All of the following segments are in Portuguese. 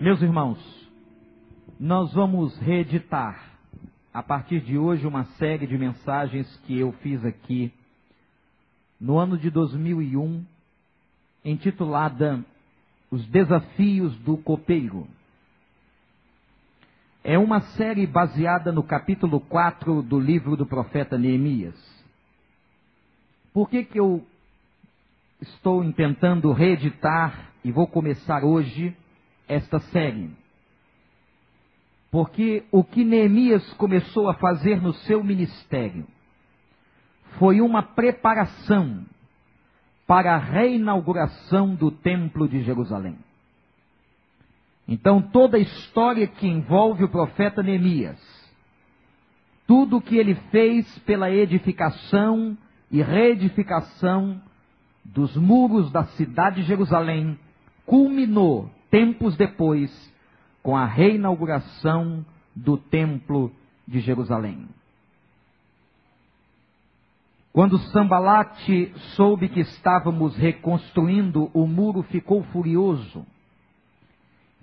Meus irmãos, nós vamos reeditar a partir de hoje uma série de mensagens que eu fiz aqui no ano de 2001, intitulada Os Desafios do Copeiro. É uma série baseada no capítulo 4 do livro do profeta Neemias. Por que, que eu estou tentando reeditar e vou começar hoje esta série? Porque o que Neemias começou a fazer no seu ministério foi uma preparação para a reinauguração do Templo de Jerusalém. Então, toda a história que envolve o profeta Neemias, tudo o que ele fez pela edificação e reedificação dos muros da cidade de Jerusalém, culminou, tempos depois, com a reinauguração do Templo de Jerusalém. Quando Sambalate soube que estávamos reconstruindo, o muro ficou furioso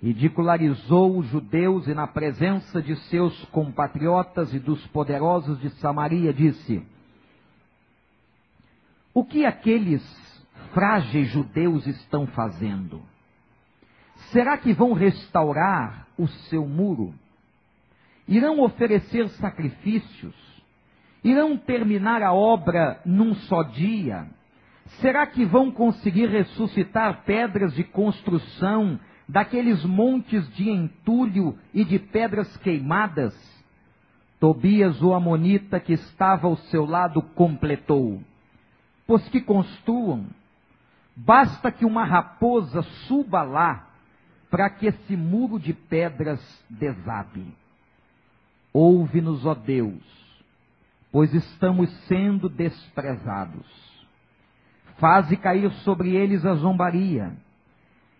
ridicularizou os judeus e, na presença de seus compatriotas e dos poderosos de Samaria, disse: O que aqueles frágeis judeus estão fazendo? Será que vão restaurar o seu muro? Irão oferecer sacrifícios? Irão terminar a obra num só dia? Será que vão conseguir ressuscitar pedras de construção daqueles montes de entulho e de pedras queimadas, Tobias, o Amonita, que estava ao seu lado, completou: Pois que construam, basta que uma raposa suba lá, para que esse muro de pedras desabe. Ouve-nos, ó Deus, pois estamos sendo desprezados. Faze cair sobre eles a zombaria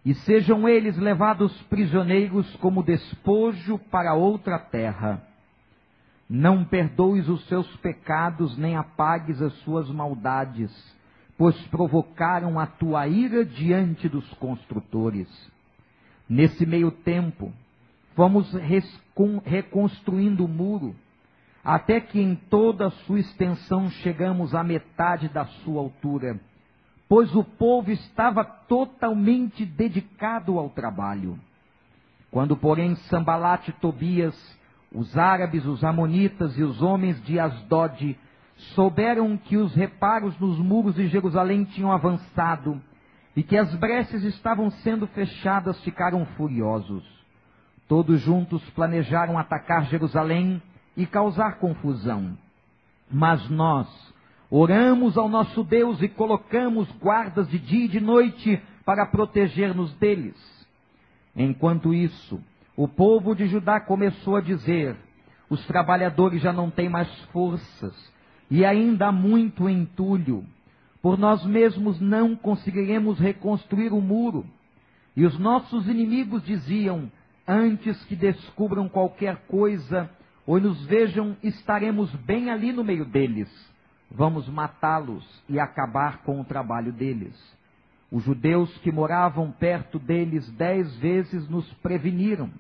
e sejam eles levados prisioneiros como despojo para outra terra. Não perdoes os seus pecados, nem apagues as suas maldades, pois provocaram a tua ira diante dos construtores. Nesse meio tempo, fomos reconstruindo o muro, até que em toda a sua extensão chegamos à metade da sua altura pois o povo estava totalmente dedicado ao trabalho. Quando, porém, Sambalate e Tobias, os árabes, os amonitas e os homens de Asdod souberam que os reparos nos muros de Jerusalém tinham avançado e que as brechas estavam sendo fechadas, ficaram furiosos. Todos juntos planejaram atacar Jerusalém e causar confusão. Mas nós, Oramos ao nosso Deus e colocamos guardas de dia e de noite para proteger-nos deles. Enquanto isso, o povo de Judá começou a dizer: os trabalhadores já não têm mais forças e ainda há muito entulho. Por nós mesmos não conseguiremos reconstruir o muro. E os nossos inimigos diziam: antes que descubram qualquer coisa ou nos vejam, estaremos bem ali no meio deles vamos matá-los e acabar com o trabalho deles. Os judeus que moravam perto deles dez vezes nos preveniram.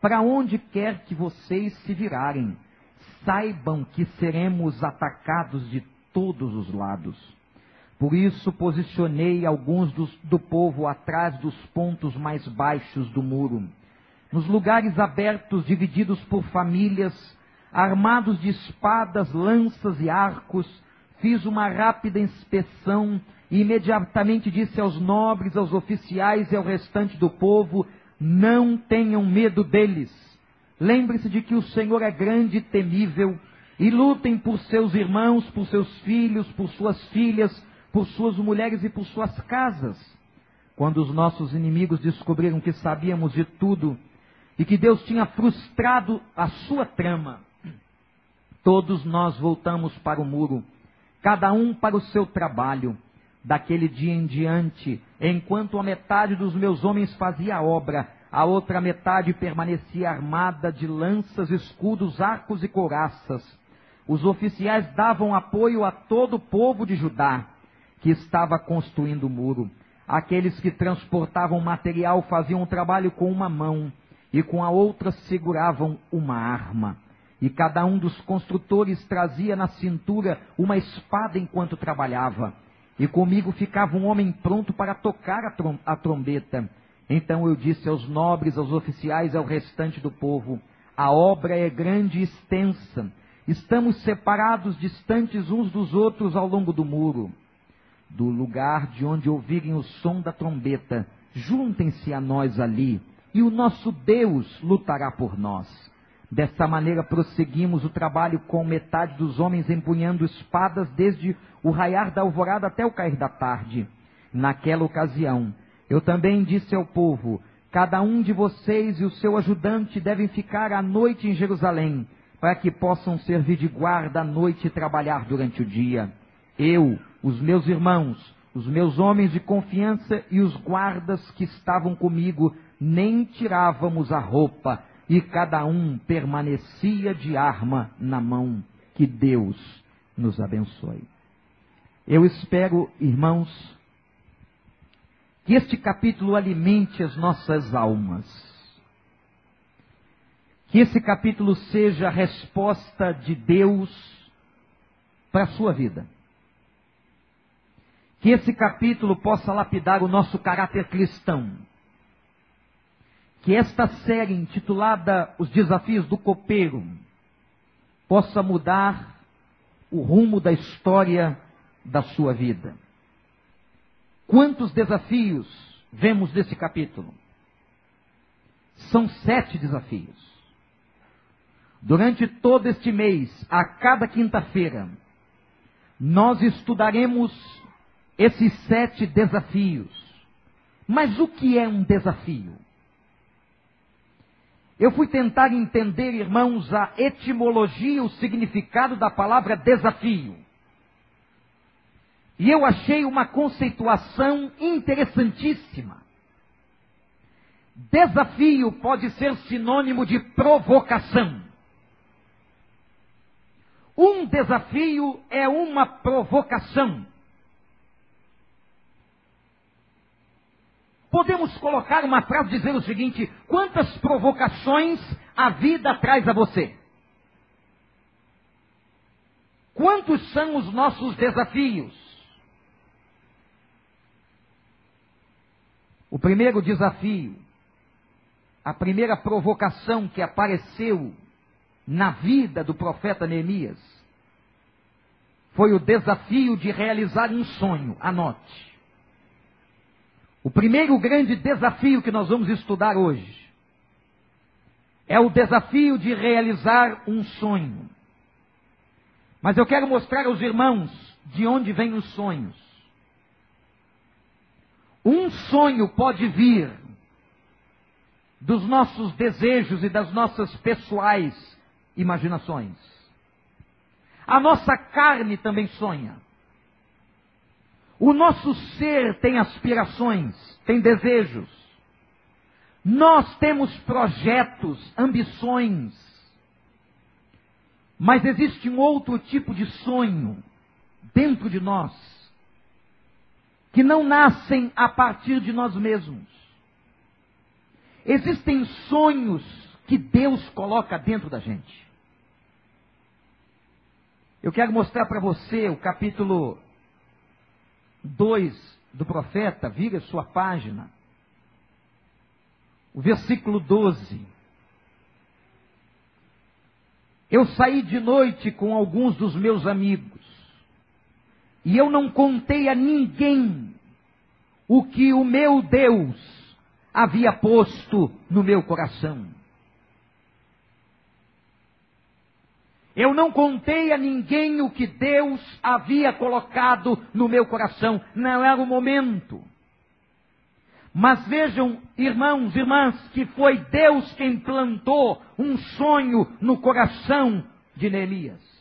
Para onde quer que vocês se virarem, saibam que seremos atacados de todos os lados. Por isso posicionei alguns dos, do povo atrás dos pontos mais baixos do muro, nos lugares abertos divididos por famílias, armados de espadas, lanças e arcos, fiz uma rápida inspeção e imediatamente disse aos nobres, aos oficiais e ao restante do povo: não tenham medo deles. Lembre-se de que o Senhor é grande e temível, e lutem por seus irmãos, por seus filhos, por suas filhas, por suas mulheres e por suas casas. Quando os nossos inimigos descobriram que sabíamos de tudo e que Deus tinha frustrado a sua trama, todos nós voltamos para o muro cada um para o seu trabalho. Daquele dia em diante, enquanto a metade dos meus homens fazia a obra, a outra metade permanecia armada de lanças, escudos, arcos e couraças. Os oficiais davam apoio a todo o povo de Judá, que estava construindo o muro. Aqueles que transportavam material faziam um trabalho com uma mão e com a outra seguravam uma arma. E cada um dos construtores trazia na cintura uma espada enquanto trabalhava. E comigo ficava um homem pronto para tocar a, trom a trombeta. Então eu disse aos nobres, aos oficiais e ao restante do povo: A obra é grande e extensa. Estamos separados, distantes uns dos outros ao longo do muro. Do lugar de onde ouvirem o som da trombeta, juntem-se a nós ali e o nosso Deus lutará por nós. Desta maneira prosseguimos o trabalho com metade dos homens empunhando espadas desde o raiar da alvorada até o cair da tarde. Naquela ocasião, eu também disse ao povo: Cada um de vocês e o seu ajudante devem ficar à noite em Jerusalém, para que possam servir de guarda à noite e trabalhar durante o dia. Eu, os meus irmãos, os meus homens de confiança e os guardas que estavam comigo nem tirávamos a roupa, e cada um permanecia de arma na mão. Que Deus nos abençoe. Eu espero, irmãos, que este capítulo alimente as nossas almas. Que esse capítulo seja a resposta de Deus para a sua vida. Que esse capítulo possa lapidar o nosso caráter cristão que esta série intitulada Os Desafios do Copeiro possa mudar o rumo da história da sua vida. Quantos desafios vemos nesse capítulo? São sete desafios. Durante todo este mês, a cada quinta-feira, nós estudaremos esses sete desafios. Mas o que é um desafio? Eu fui tentar entender, irmãos, a etimologia, o significado da palavra desafio. E eu achei uma conceituação interessantíssima. Desafio pode ser sinônimo de provocação. Um desafio é uma provocação. Podemos colocar uma frase dizendo o seguinte: quantas provocações a vida traz a você? Quantos são os nossos desafios? O primeiro desafio, a primeira provocação que apareceu na vida do profeta Neemias, foi o desafio de realizar um sonho. Anote. O primeiro grande desafio que nós vamos estudar hoje é o desafio de realizar um sonho. Mas eu quero mostrar aos irmãos de onde vêm os sonhos. Um sonho pode vir dos nossos desejos e das nossas pessoais imaginações. A nossa carne também sonha. O nosso ser tem aspirações, tem desejos. Nós temos projetos, ambições. Mas existe um outro tipo de sonho dentro de nós que não nascem a partir de nós mesmos. Existem sonhos que Deus coloca dentro da gente. Eu quero mostrar para você o capítulo 2 do profeta, vira sua página. O versículo 12. Eu saí de noite com alguns dos meus amigos, e eu não contei a ninguém o que o meu Deus havia posto no meu coração. Eu não contei a ninguém o que Deus havia colocado no meu coração. Não era o momento. Mas vejam, irmãos, irmãs, que foi Deus quem plantou um sonho no coração de Neemias.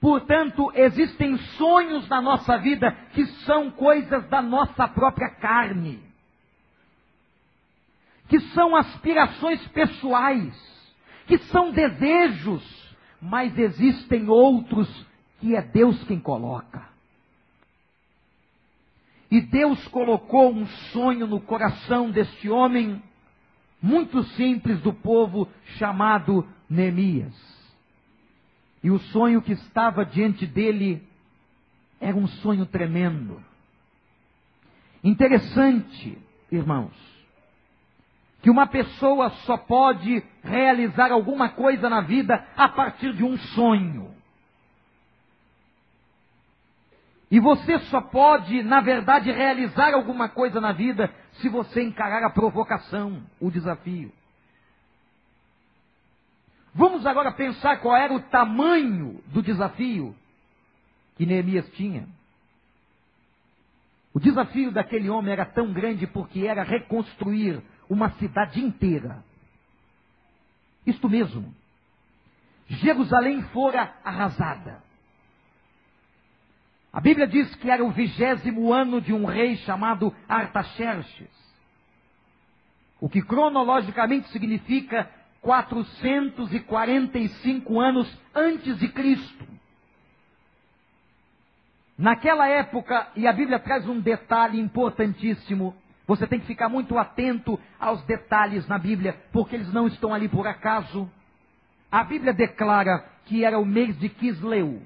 Portanto, existem sonhos na nossa vida que são coisas da nossa própria carne, que são aspirações pessoais que são desejos, mas existem outros que é Deus quem coloca. E Deus colocou um sonho no coração deste homem, muito simples, do povo chamado Neemias. E o sonho que estava diante dele era um sonho tremendo. Interessante, irmãos, que uma pessoa só pode realizar alguma coisa na vida a partir de um sonho. E você só pode, na verdade, realizar alguma coisa na vida se você encarar a provocação, o desafio. Vamos agora pensar qual era o tamanho do desafio que Neemias tinha. O desafio daquele homem era tão grande porque era reconstruir uma cidade inteira. Isto mesmo. Jerusalém fora arrasada. A Bíblia diz que era o vigésimo ano de um rei chamado Artaxerxes. O que cronologicamente significa 445 anos antes de Cristo. Naquela época, e a Bíblia traz um detalhe importantíssimo, você tem que ficar muito atento aos detalhes na Bíblia, porque eles não estão ali por acaso. A Bíblia declara que era o mês de Quisleu.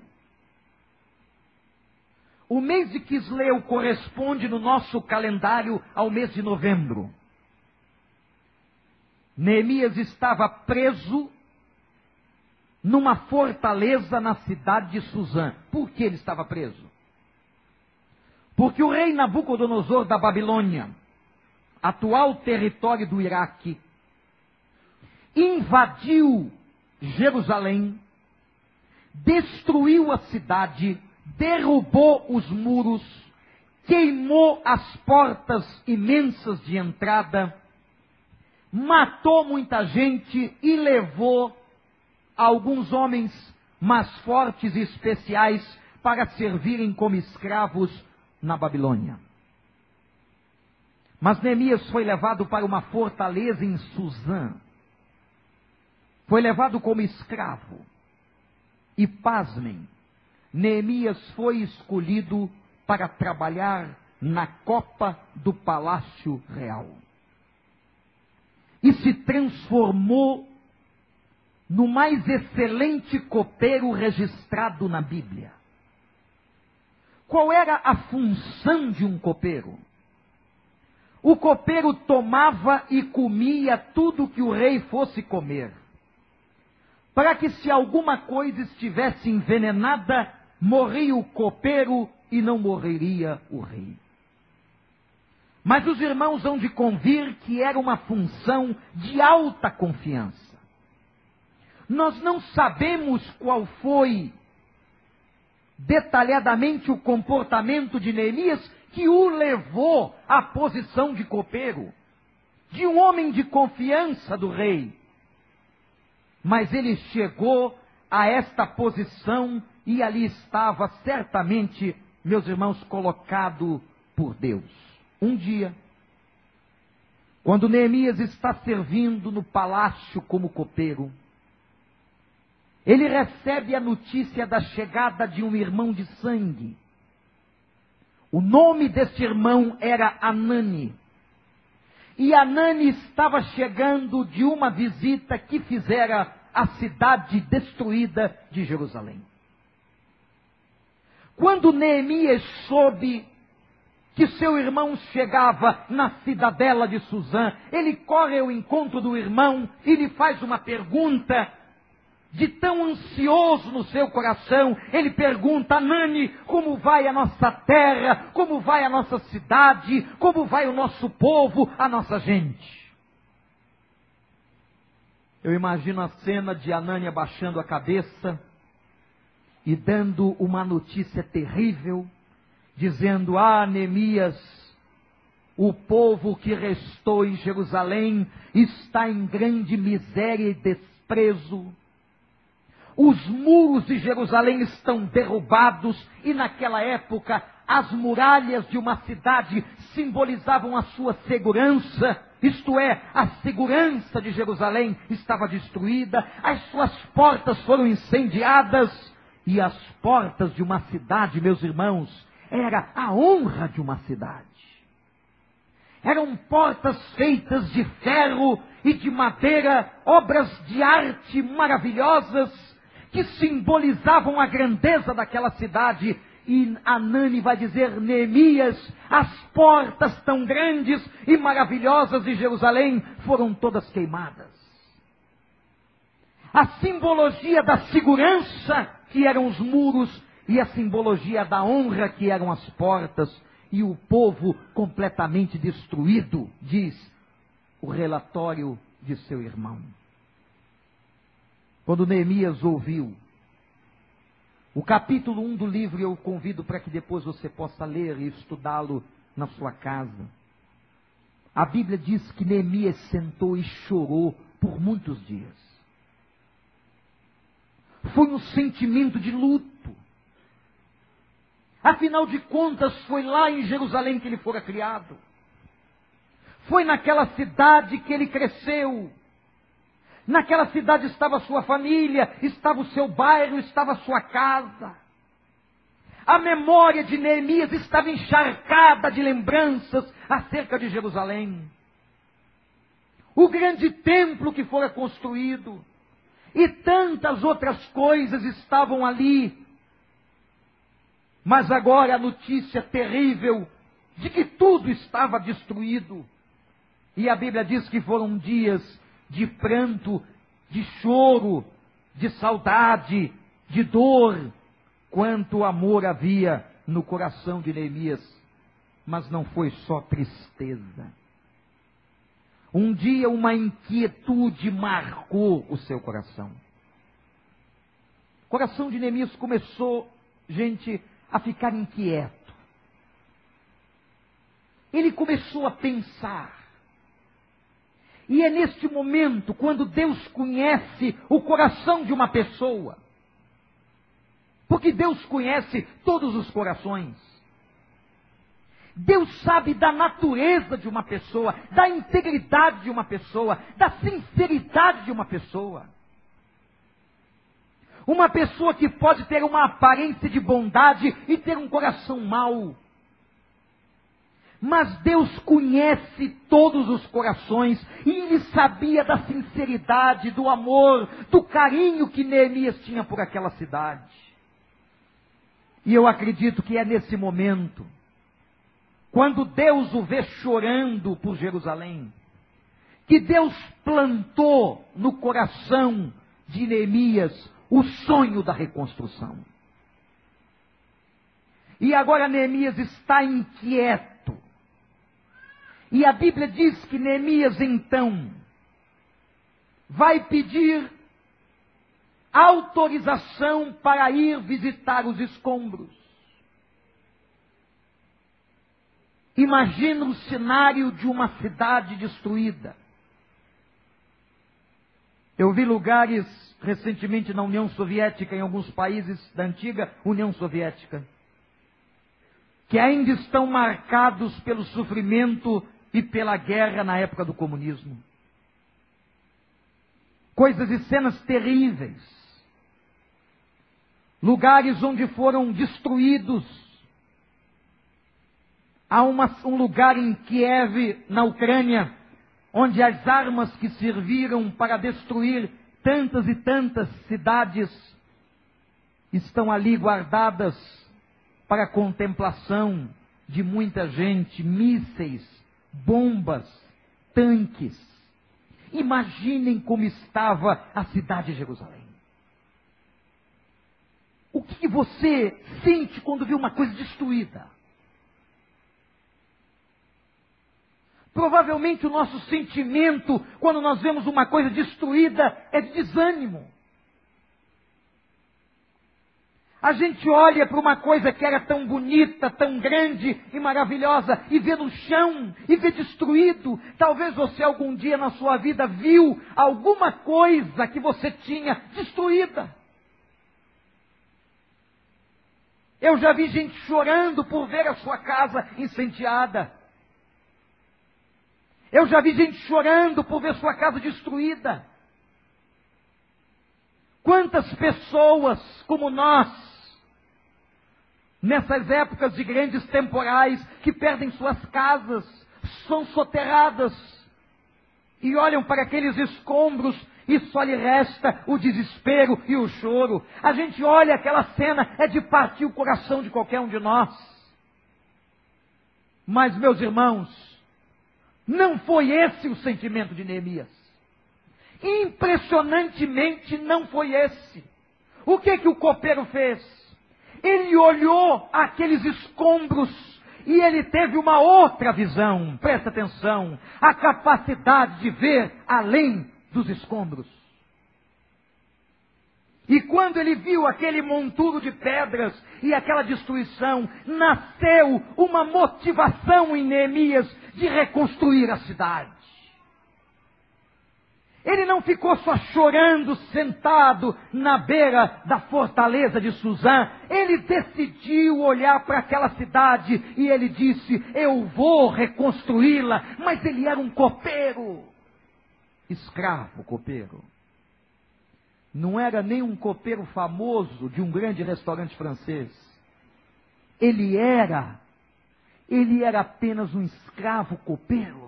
O mês de Quisleu corresponde no nosso calendário ao mês de novembro. Neemias estava preso numa fortaleza na cidade de Suzã. Por que ele estava preso? Porque o rei Nabucodonosor da Babilônia, atual território do Iraque, invadiu Jerusalém, destruiu a cidade, derrubou os muros, queimou as portas imensas de entrada, matou muita gente e levou alguns homens mais fortes e especiais para servirem como escravos na Babilônia. Mas Neemias foi levado para uma fortaleza em Suzã. Foi levado como escravo. E pasmem, Neemias foi escolhido para trabalhar na copa do palácio real e se transformou no mais excelente copeiro registrado na Bíblia. Qual era a função de um copeiro? O copeiro tomava e comia tudo que o rei fosse comer, para que se alguma coisa estivesse envenenada, morria o copeiro e não morreria o rei. Mas os irmãos hão de convir que era uma função de alta confiança. Nós não sabemos qual foi detalhadamente o comportamento de Neemias que o levou à posição de copeiro, de um homem de confiança do rei. Mas ele chegou a esta posição e ali estava certamente, meus irmãos, colocado por Deus. Um dia, quando Neemias está servindo no palácio como copeiro, ele recebe a notícia da chegada de um irmão de sangue. O nome deste irmão era Anani. E Anani estava chegando de uma visita que fizera a cidade destruída de Jerusalém. Quando Neemias soube que seu irmão chegava na cidadela de Suzã. Ele corre ao encontro do irmão e lhe faz uma pergunta. De tão ansioso no seu coração, ele pergunta: Nani, como vai a nossa terra? Como vai a nossa cidade? Como vai o nosso povo, a nossa gente? Eu imagino a cena de Anani abaixando a cabeça e dando uma notícia terrível dizendo: Ah, Neemias, o povo que restou em Jerusalém está em grande miséria e desprezo. Os muros de Jerusalém estão derrubados e naquela época as muralhas de uma cidade simbolizavam a sua segurança, isto é, a segurança de Jerusalém estava destruída, as suas portas foram incendiadas e as portas de uma cidade, meus irmãos, era a honra de uma cidade. Eram portas feitas de ferro e de madeira, obras de arte maravilhosas, que simbolizavam a grandeza daquela cidade. E Anani vai dizer, Neemias, as portas tão grandes e maravilhosas de Jerusalém foram todas queimadas. A simbologia da segurança, que eram os muros, e a simbologia da honra, que eram as portas, e o povo completamente destruído, diz o relatório de seu irmão. Quando Neemias ouviu o capítulo 1 do livro, eu convido para que depois você possa ler e estudá-lo na sua casa. A Bíblia diz que Neemias sentou e chorou por muitos dias. Foi um sentimento de luto. Afinal de contas, foi lá em Jerusalém que ele fora criado. Foi naquela cidade que ele cresceu. Naquela cidade estava sua família, estava o seu bairro, estava a sua casa. A memória de Neemias estava encharcada de lembranças acerca de Jerusalém. O grande templo que fora construído. E tantas outras coisas estavam ali mas agora a notícia terrível de que tudo estava destruído. E a Bíblia diz que foram dias de pranto, de choro, de saudade, de dor, quanto amor havia no coração de Neemias. Mas não foi só tristeza. Um dia uma inquietude marcou o seu coração. O coração de Neemias começou, gente, a ficar inquieto. Ele começou a pensar. E é neste momento, quando Deus conhece o coração de uma pessoa, porque Deus conhece todos os corações. Deus sabe da natureza de uma pessoa, da integridade de uma pessoa, da sinceridade de uma pessoa. Uma pessoa que pode ter uma aparência de bondade e ter um coração mau. Mas Deus conhece todos os corações e ele sabia da sinceridade, do amor, do carinho que Neemias tinha por aquela cidade. E eu acredito que é nesse momento, quando Deus o vê chorando por Jerusalém, que Deus plantou no coração de Neemias o sonho da reconstrução. E agora Neemias está inquieto. E a Bíblia diz que Neemias então vai pedir autorização para ir visitar os escombros. Imagina o cenário de uma cidade destruída. Eu vi lugares recentemente na União Soviética, em alguns países da antiga União Soviética, que ainda estão marcados pelo sofrimento e pela guerra na época do comunismo. Coisas e cenas terríveis. Lugares onde foram destruídos. Há uma, um lugar em Kiev, na Ucrânia, onde as armas que serviram para destruir tantas e tantas cidades estão ali guardadas para a contemplação de muita gente, mísseis, bombas, tanques. Imaginem como estava a cidade de Jerusalém. O que você sente quando vê uma coisa destruída? Provavelmente o nosso sentimento, quando nós vemos uma coisa destruída, é de desânimo. A gente olha para uma coisa que era tão bonita, tão grande e maravilhosa e vê no chão e vê destruído. Talvez você algum dia na sua vida viu alguma coisa que você tinha destruída. Eu já vi gente chorando por ver a sua casa incendiada. Eu já vi gente chorando por ver sua casa destruída. Quantas pessoas como nós Nessas épocas de grandes temporais que perdem suas casas, são soterradas e olham para aqueles escombros e só lhe resta o desespero e o choro. A gente olha aquela cena, é de partir o coração de qualquer um de nós. Mas, meus irmãos, não foi esse o sentimento de Neemias. Impressionantemente não foi esse. O que que o copeiro fez? Ele olhou aqueles escombros e ele teve uma outra visão. Presta atenção, a capacidade de ver além dos escombros. E quando ele viu aquele monturo de pedras e aquela destruição, nasceu uma motivação em Neemias de reconstruir a cidade. Ele não ficou só chorando sentado na beira da fortaleza de Suzã. Ele decidiu olhar para aquela cidade e ele disse: Eu vou reconstruí-la. Mas ele era um copeiro, escravo copeiro. Não era nem um copeiro famoso de um grande restaurante francês. Ele era, ele era apenas um escravo copeiro.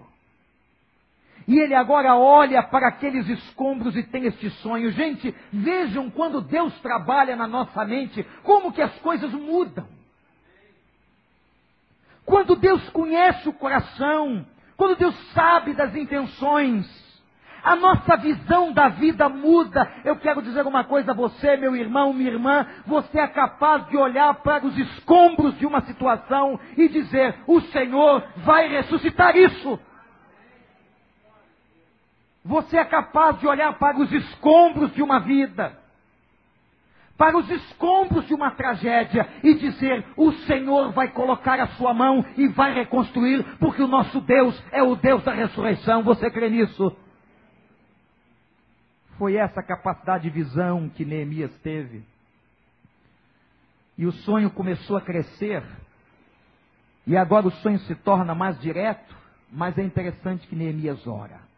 E ele agora olha para aqueles escombros e tem este sonho. Gente, vejam quando Deus trabalha na nossa mente, como que as coisas mudam. Quando Deus conhece o coração, quando Deus sabe das intenções, a nossa visão da vida muda. Eu quero dizer uma coisa a você, meu irmão, minha irmã, você é capaz de olhar para os escombros de uma situação e dizer: o Senhor vai ressuscitar isso. Você é capaz de olhar para os escombros de uma vida, para os escombros de uma tragédia e dizer: o Senhor vai colocar a sua mão e vai reconstruir, porque o nosso Deus é o Deus da ressurreição. Você crê nisso? Foi essa capacidade de visão que Neemias teve. E o sonho começou a crescer. E agora o sonho se torna mais direto, mas é interessante que Neemias ora.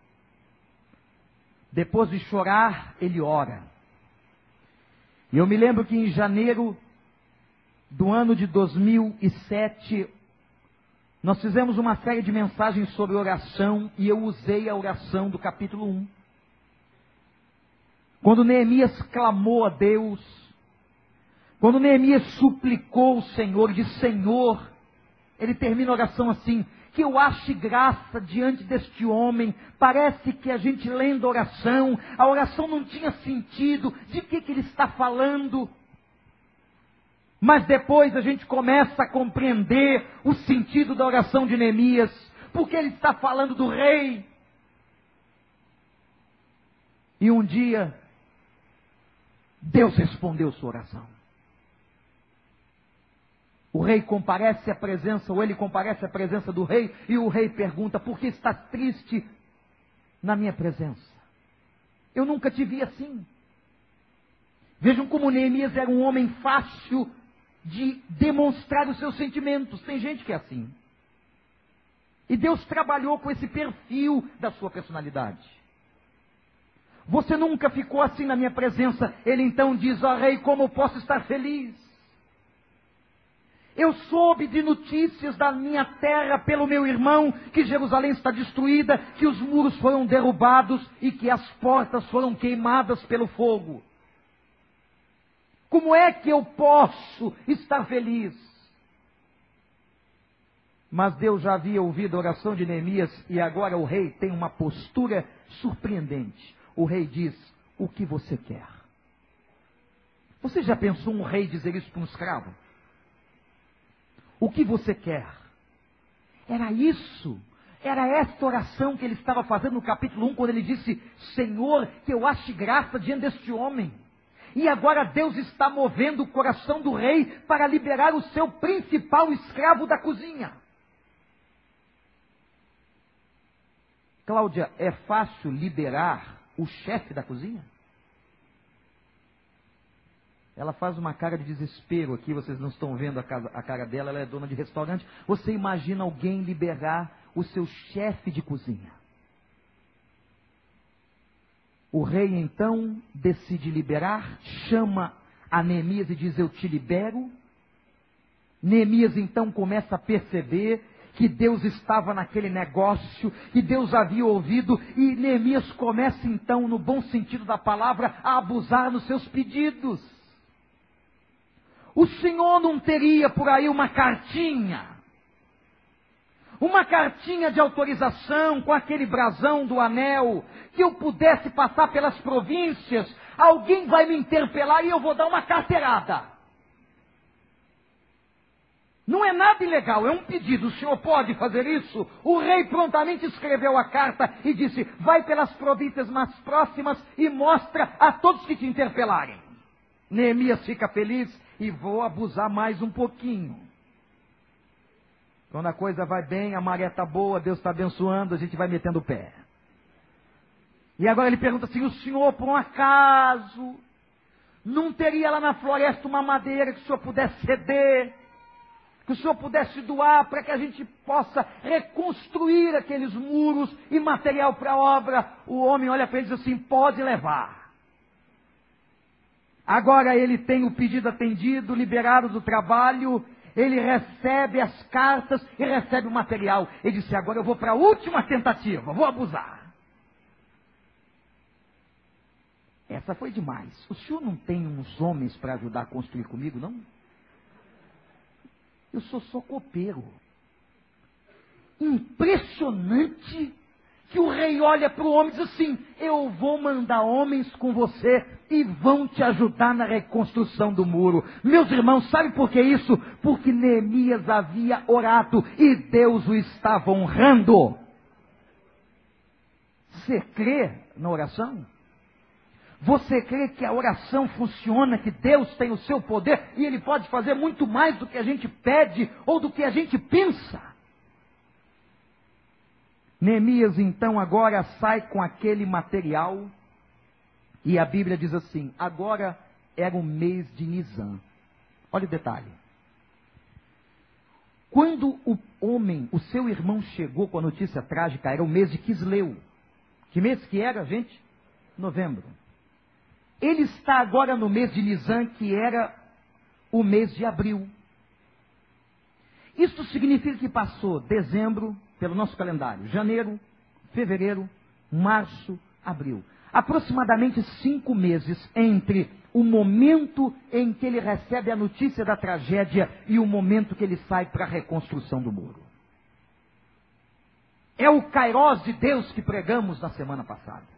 Depois de chorar, ele ora. E eu me lembro que em janeiro do ano de 2007, nós fizemos uma série de mensagens sobre oração e eu usei a oração do capítulo 1. Quando Neemias clamou a Deus, quando Neemias suplicou o Senhor, disse: Senhor, ele termina a oração assim: que eu ache graça diante deste homem. Parece que a gente lendo a oração, a oração não tinha sentido. De que, que ele está falando? Mas depois a gente começa a compreender o sentido da oração de Neemias, porque ele está falando do rei. E um dia, Deus respondeu sua oração. O rei comparece à presença, ou ele comparece à presença do rei, e o rei pergunta: Por que está triste na minha presença? Eu nunca te vi assim. Vejam como Neemias era um homem fácil de demonstrar os seus sentimentos. Tem gente que é assim. E Deus trabalhou com esse perfil da sua personalidade. Você nunca ficou assim na minha presença. Ele então diz: Ó oh, rei, como posso estar feliz? Eu soube de notícias da minha terra pelo meu irmão que Jerusalém está destruída, que os muros foram derrubados e que as portas foram queimadas pelo fogo. Como é que eu posso estar feliz? Mas Deus já havia ouvido a oração de Neemias e agora o rei tem uma postura surpreendente. O rei diz: O que você quer? Você já pensou um rei dizer isso para um escravo? O que você quer? Era isso. Era esta oração que ele estava fazendo no capítulo 1, quando ele disse: Senhor, que eu ache graça diante deste homem. E agora Deus está movendo o coração do rei para liberar o seu principal escravo da cozinha. Cláudia, é fácil liberar o chefe da cozinha? Ela faz uma cara de desespero aqui, vocês não estão vendo a, casa, a cara dela, ela é dona de restaurante. Você imagina alguém liberar o seu chefe de cozinha. O rei então decide liberar, chama a Neemias e diz: Eu te libero. Neemias então começa a perceber que Deus estava naquele negócio, que Deus havia ouvido, e Neemias começa então, no bom sentido da palavra, a abusar nos seus pedidos. O Senhor não teria por aí uma cartinha, uma cartinha de autorização com aquele brasão do anel, que eu pudesse passar pelas províncias, alguém vai me interpelar e eu vou dar uma carteirada. Não é nada ilegal, é um pedido. O senhor pode fazer isso? O rei prontamente escreveu a carta e disse: Vai pelas províncias mais próximas e mostra a todos que te interpelarem. Neemias fica feliz e vou abusar mais um pouquinho. Quando a coisa vai bem, a maré está boa, Deus está abençoando, a gente vai metendo o pé. E agora ele pergunta assim: o senhor, por um acaso, não teria lá na floresta uma madeira que o senhor pudesse ceder? que o Senhor pudesse doar para que a gente possa reconstruir aqueles muros e material para a obra. O homem olha para ele e diz assim: pode levar. Agora ele tem o pedido atendido, liberado do trabalho, ele recebe as cartas e recebe o material. Ele disse: agora eu vou para a última tentativa, vou abusar. Essa foi demais. O senhor não tem uns homens para ajudar a construir comigo, não? Eu sou só copeiro. Impressionante que o rei olha para o homem e diz assim: Eu vou mandar homens com você e vão te ajudar na reconstrução do muro. Meus irmãos, sabe por que isso? Porque Neemias havia orado e Deus o estava honrando. Você crê na oração? Você crê que a oração funciona, que Deus tem o seu poder e Ele pode fazer muito mais do que a gente pede ou do que a gente pensa? Neemias então agora sai com aquele material e a Bíblia diz assim: agora era o mês de Nisan. Olha o detalhe. Quando o homem, o seu irmão, chegou com a notícia trágica, era o mês de Quisleu. Que mês que era, gente? Novembro. Ele está agora no mês de Nisan, que era o mês de abril. Isso significa que passou dezembro, pelo nosso calendário, janeiro, fevereiro, março, abril. Aproximadamente cinco meses entre o momento em que ele recebe a notícia da tragédia e o momento que ele sai para a reconstrução do muro. É o kairós de Deus que pregamos na semana passada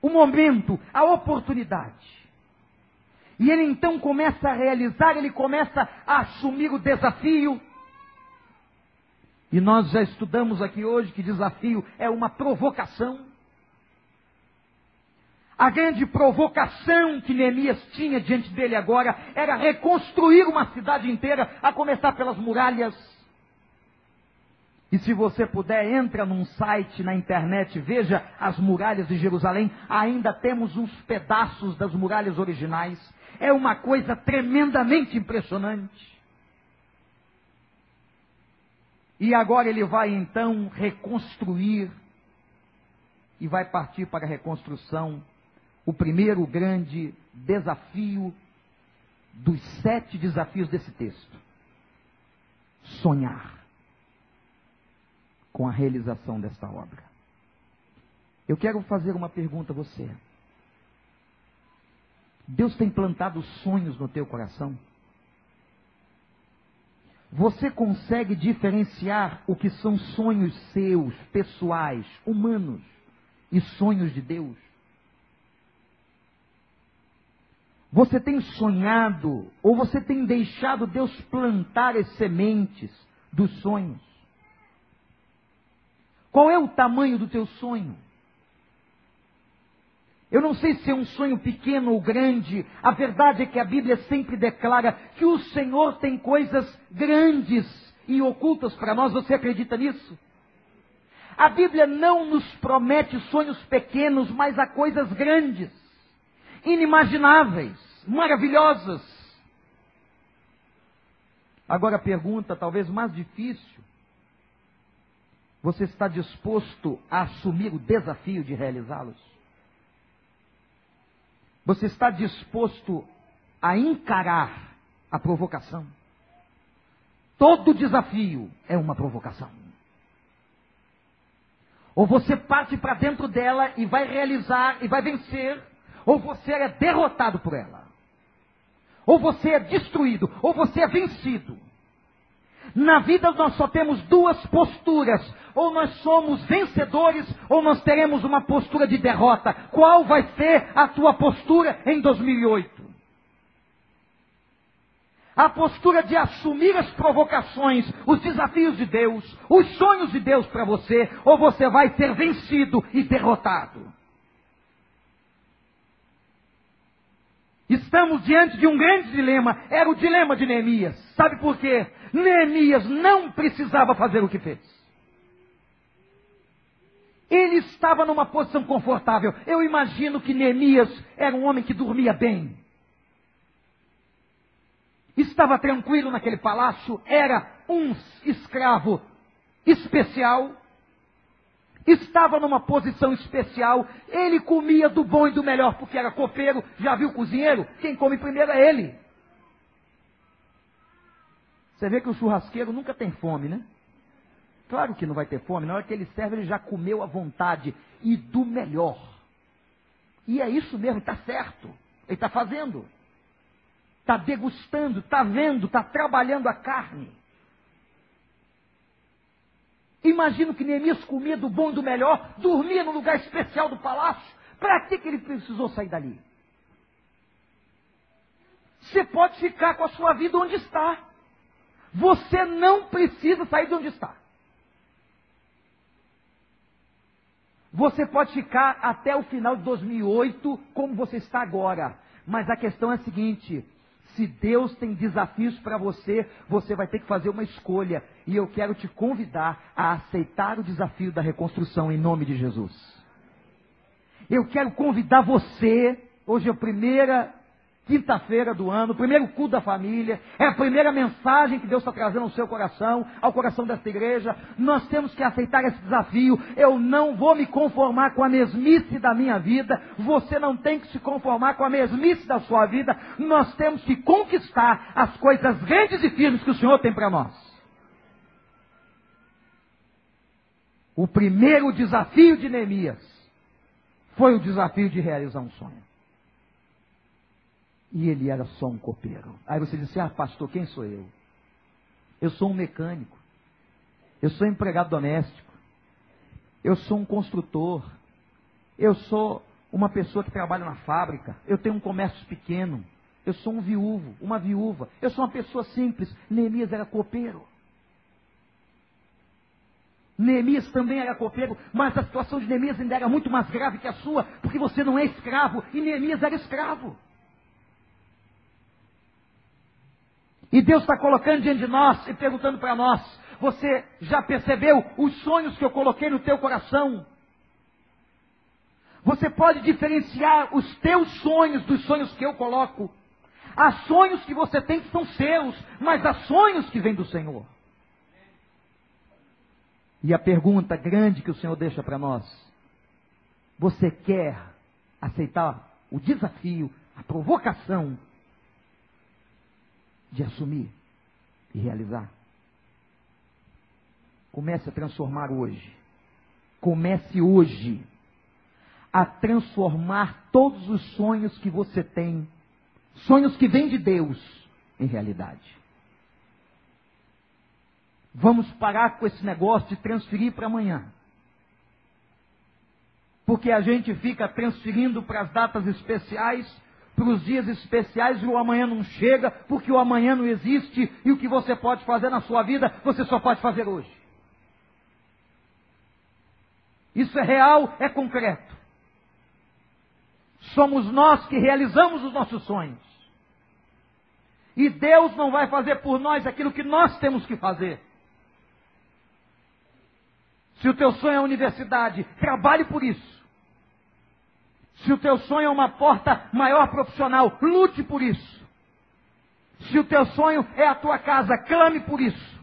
o momento, a oportunidade. E ele então começa a realizar, ele começa a assumir o desafio. E nós já estudamos aqui hoje que desafio é uma provocação. A grande provocação que Neemias tinha diante dele agora era reconstruir uma cidade inteira, a começar pelas muralhas. E se você puder, entra num site na internet, veja as muralhas de Jerusalém. Ainda temos uns pedaços das muralhas originais. É uma coisa tremendamente impressionante. E agora ele vai então reconstruir e vai partir para a reconstrução. O primeiro grande desafio dos sete desafios desse texto: sonhar com a realização desta obra. Eu quero fazer uma pergunta a você. Deus tem plantado sonhos no teu coração? Você consegue diferenciar o que são sonhos seus, pessoais, humanos, e sonhos de Deus? Você tem sonhado, ou você tem deixado Deus plantar as sementes dos sonhos? Qual é o tamanho do teu sonho? Eu não sei se é um sonho pequeno ou grande, a verdade é que a Bíblia sempre declara que o Senhor tem coisas grandes e ocultas para nós. Você acredita nisso? A Bíblia não nos promete sonhos pequenos, mas há coisas grandes, inimagináveis, maravilhosas. Agora a pergunta, talvez mais difícil, você está disposto a assumir o desafio de realizá-los? Você está disposto a encarar a provocação? Todo desafio é uma provocação. Ou você parte para dentro dela e vai realizar e vai vencer, ou você é derrotado por ela. Ou você é destruído, ou você é vencido. Na vida nós só temos duas posturas. Ou nós somos vencedores, ou nós teremos uma postura de derrota. Qual vai ser a tua postura em 2008? A postura de assumir as provocações, os desafios de Deus, os sonhos de Deus para você, ou você vai ser vencido e derrotado. Estamos diante de um grande dilema. Era o dilema de Neemias. Sabe por quê? Neemias não precisava fazer o que fez. Ele estava numa posição confortável. Eu imagino que Neemias era um homem que dormia bem. Estava tranquilo naquele palácio, era um escravo especial estava numa posição especial, ele comia do bom e do melhor, porque era copeiro, já viu cozinheiro? Quem come primeiro é ele. Você vê que o churrasqueiro nunca tem fome, né? Claro que não vai ter fome, na hora que ele serve, ele já comeu à vontade e do melhor. E é isso mesmo, está certo. Ele está fazendo. Está degustando, está vendo, está trabalhando a carne. Imagino que Neemias comia do bom e do melhor, dormia no lugar especial do palácio. Para que, que ele precisou sair dali? Você pode ficar com a sua vida onde está. Você não precisa sair de onde está. Você pode ficar até o final de 2008 como você está agora. Mas a questão é a seguinte: se Deus tem desafios para você, você vai ter que fazer uma escolha. E eu quero te convidar a aceitar o desafio da reconstrução em nome de Jesus. Eu quero convidar você, hoje é a primeira quinta-feira do ano, primeiro culto da família, é a primeira mensagem que Deus está trazendo ao seu coração, ao coração desta igreja. Nós temos que aceitar esse desafio. Eu não vou me conformar com a mesmice da minha vida, você não tem que se conformar com a mesmice da sua vida. Nós temos que conquistar as coisas grandes e firmes que o Senhor tem para nós. O primeiro desafio de Neemias foi o desafio de realizar um sonho. E ele era só um copeiro. Aí você disse, ah, pastor, quem sou eu? Eu sou um mecânico. Eu sou empregado doméstico. Eu sou um construtor. Eu sou uma pessoa que trabalha na fábrica. Eu tenho um comércio pequeno. Eu sou um viúvo, uma viúva. Eu sou uma pessoa simples. Neemias era copeiro. Neemias também era copeiro, mas a situação de Neemias ainda era muito mais grave que a sua, porque você não é escravo e Neemias era escravo. E Deus está colocando diante de nós e perguntando para nós: Você já percebeu os sonhos que eu coloquei no teu coração? Você pode diferenciar os teus sonhos dos sonhos que eu coloco. Há sonhos que você tem que são seus, mas há sonhos que vêm do Senhor. E a pergunta grande que o Senhor deixa para nós: Você quer aceitar o desafio, a provocação de assumir e realizar. Comece a transformar hoje. Comece hoje a transformar todos os sonhos que você tem, sonhos que vêm de Deus, em realidade. Vamos parar com esse negócio de transferir para amanhã. Porque a gente fica transferindo para as datas especiais para os dias especiais e o amanhã não chega, porque o amanhã não existe e o que você pode fazer na sua vida, você só pode fazer hoje. Isso é real, é concreto. Somos nós que realizamos os nossos sonhos. E Deus não vai fazer por nós aquilo que nós temos que fazer. Se o teu sonho é a universidade, trabalhe por isso. Se o teu sonho é uma porta maior profissional, lute por isso. Se o teu sonho é a tua casa, clame por isso.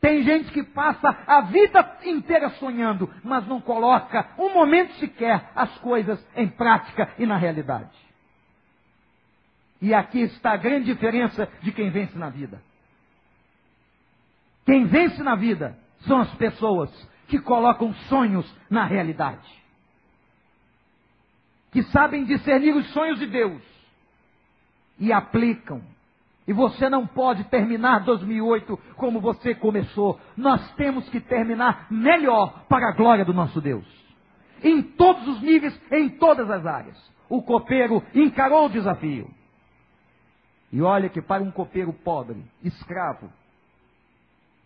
Tem gente que passa a vida inteira sonhando, mas não coloca um momento sequer as coisas em prática e na realidade. E aqui está a grande diferença de quem vence na vida. Quem vence na vida são as pessoas que colocam sonhos na realidade. Que sabem discernir os sonhos de Deus e aplicam. E você não pode terminar 2008 como você começou. Nós temos que terminar melhor para a glória do nosso Deus. Em todos os níveis, em todas as áreas. O copeiro encarou o desafio. E olha que para um copeiro pobre, escravo,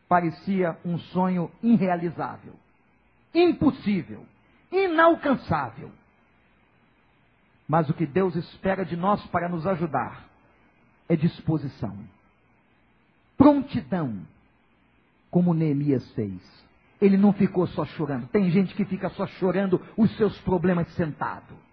parecia um sonho irrealizável, impossível, inalcançável. Mas o que Deus espera de nós para nos ajudar é disposição, prontidão, como Neemias fez. Ele não ficou só chorando. Tem gente que fica só chorando os seus problemas sentado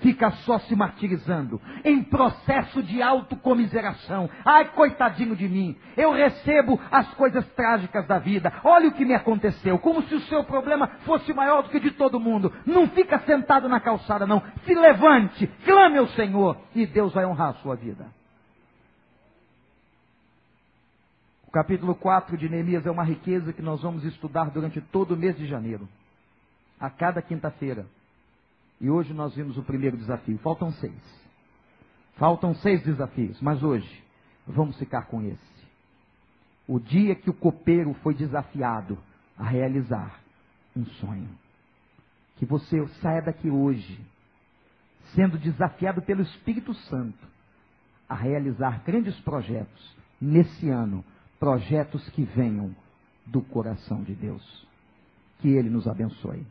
fica só se martirizando, em processo de autocomiseração. Ai, coitadinho de mim, eu recebo as coisas trágicas da vida. Olha o que me aconteceu, como se o seu problema fosse maior do que de todo mundo. Não fica sentado na calçada, não. Se levante, clame ao Senhor e Deus vai honrar a sua vida. O capítulo 4 de Neemias é uma riqueza que nós vamos estudar durante todo o mês de janeiro, a cada quinta-feira. E hoje nós vimos o primeiro desafio. Faltam seis. Faltam seis desafios, mas hoje vamos ficar com esse. O dia que o copeiro foi desafiado a realizar um sonho. Que você saia daqui hoje, sendo desafiado pelo Espírito Santo a realizar grandes projetos nesse ano, projetos que venham do coração de Deus. Que Ele nos abençoe.